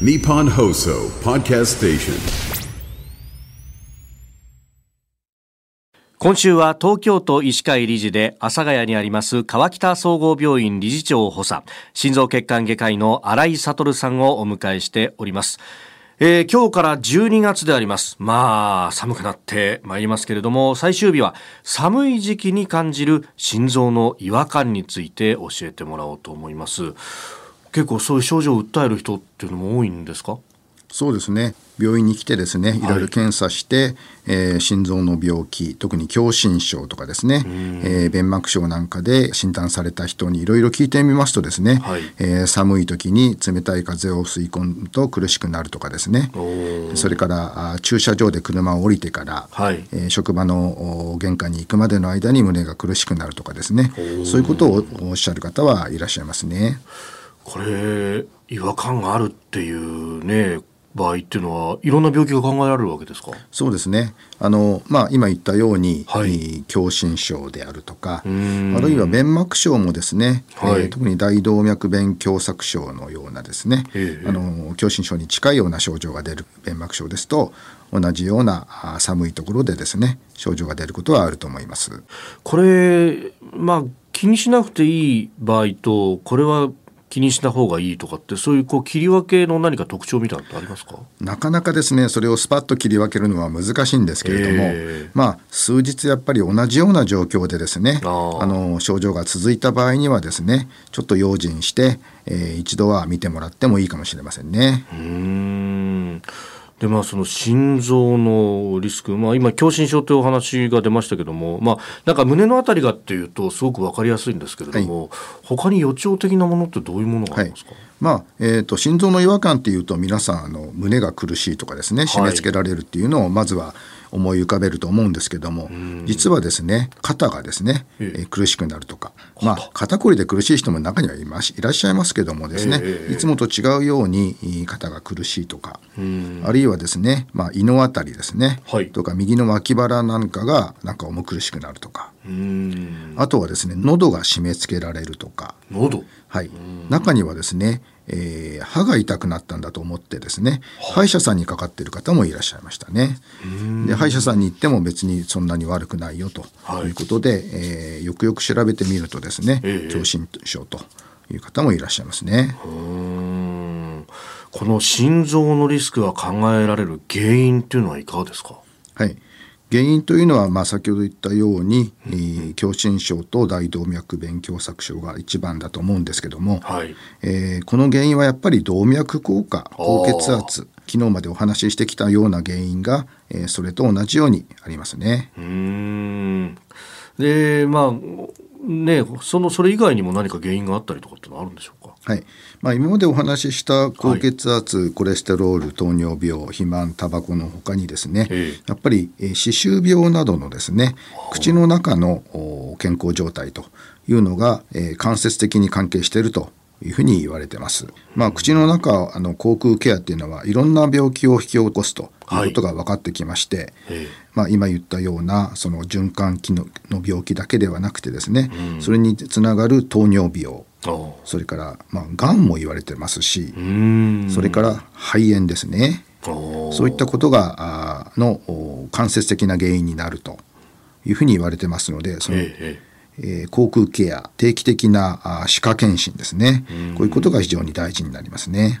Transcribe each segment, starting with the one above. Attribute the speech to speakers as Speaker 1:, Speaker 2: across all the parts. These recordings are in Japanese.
Speaker 1: Nippon Hoso Podcast Station.
Speaker 2: 今週は東京都医師会理事で阿佐ヶ谷にあります川北総合病院理事長補佐心臓血管外科医の新井悟さんをお迎えしております。えー、今日から12月であります。まあ、寒くなってまいりますけれども、最終日は寒い時期に感じる心臓の違和感について教えてもらおうと思います。結構そういう症状を訴える人っていうのも多いんですか？
Speaker 3: そうですね。病院に来てですねい。ろいろ検査して、はい、えー、心臓の病気特に狭心症とかですね、えー、弁膜症なんかで診断された人にいろいろ聞いてみますとですね、はい、えー、寒い時に冷たい風を吸い込むと苦しくなるとかですね。それからあ駐車場で車を降りてから、はい、えー、職場の玄関に行くまでの間に胸が苦しくなるとかですね。そういうことをおっしゃる方はいらっしゃいますね。
Speaker 2: これ違和感があるっていうね場合っていうのはいろんな病気が考えられるわけですか？
Speaker 3: そうですね。あの、まあ、今言ったように、はい、狭心症であるとかあるいは弁膜症もですね、はい、えー、特に大動脈弁狭窄症のようなですね、あの狭心症に近いような症状が出る弁膜症ですと同じような寒いところでですね症状が出ることはあると思います。
Speaker 2: これまあ気にしなくていい場合とこれは気にした方がいいとかってそういうこう切り分けの何か特徴みたいなのってありますか？
Speaker 3: なかなかですねそれをスパッと切り分けるのは難しいんですけれども、えー、まあ数日やっぱり同じような状況でですねあの症状が続いた場合にはですねちょっと用心して、えー、一度は見てもらってもいいかもしれませんね。
Speaker 2: うんでまあ、その心臓のリスク、まあ、今、狭心症というお話が出ましたけども、まあ、なんか胸のあたりがっていうと、すごく分かりやすいんですけれども、はい、他に予兆的なものってどういうものがありますか、はい。
Speaker 3: まあえーと、心臓の違和感っていうと皆さんあの胸が苦しいとかですね締め付けられるっていうのをまずは思い浮かべると思うんですけども、実はですね肩がですね、えー、苦しくなるとか、まあ、肩こりで苦しい人も中にはいますいらっしゃいますけどもですね、いつもと違うように肩が苦しいとか、あるいはですね、まあ、胃のあたりですね、はい、とか右の脇腹なんかがなんか重苦しくなるとかあとはですね喉が締め付けられるとか
Speaker 2: 喉？
Speaker 3: はい。中にはですねえー、歯が痛くなったんだと思ってですね歯医者さんにかかっている方もいらっしゃいましたね。で歯医者さんに行っても別にそんなに悪くないよとい。うことで、はい、えー、よくよく調べてみるとですね狭心症という方もいらっしゃいますね。
Speaker 2: この心臓のリスクが考えられる原因っていうのはいかがですか？
Speaker 3: はい原因というのは、まあ、先ほど言ったように、えー、狭心症と大動脈弁狭窄症が一番だと思うんですけども、はい、えー、この原因はやっぱり動脈硬化高血圧昨日までお話ししてきたような原因が、えー、それと同じようにありますね。
Speaker 2: うん。でまあねそのそれ以外にも何か原因があったりとかってのはあるんでしょうか？
Speaker 3: はい。まあ、今までお話しした高血圧、はい、コレステロール糖尿病肥満タバコのほかにですね、やっぱり歯周病などのですね口の中の健康状態というのが、えー、間接的に関係しているというふうに言われてます。まあ、口の中あの口腔ケアっていうのはいろんな病気を引き起こすとい。うことが分かってきまして、はい、まあ、今言ったようなその循環器のの病気だけではなくてですね、うん、それにつながる糖尿病それから、まあ、がんも言われてますしそれから肺炎ですね。そういったことがあの間接的な原因になるというふうに言われてますのでその、えええー、口腔ケア定期的なあ歯科検診ですね。こういうことが非常に大事になりますね。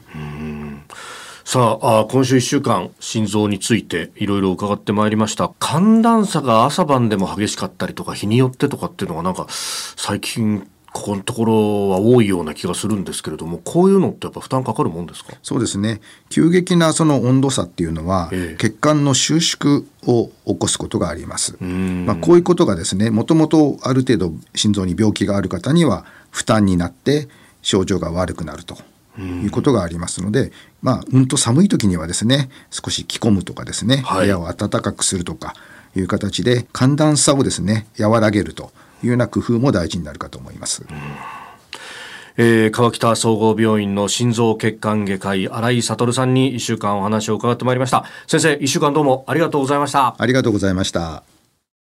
Speaker 2: さああ今週1週間心臓についていろいろ伺ってまいりました。寒暖差が朝晩でも激しかったりとか日によってとかっていうのがなんか最近ここのところは多いような気がするんですけれどもこういうのってやっぱ負担かかるもんですか？
Speaker 3: そうですね。急激なその温度差っていうのは、ええ、血管の収縮を起こすことがあります、まあ、こういうことがですねもともとある程度心臓に病気がある方には負担になって症状が悪くなるということがありますので、まあ、うんと寒い時にはですね少し着込むとかですね、はい、部屋を暖かくするとかいう形で寒暖差をですね和らげるというような工夫も大事になるかと思います。
Speaker 2: えー、川北総合病院の心臓血管外科医新井悟さんに1週間お話を伺ってまいりました。先生1週間どうもありがとうございました。
Speaker 3: ありがとうございました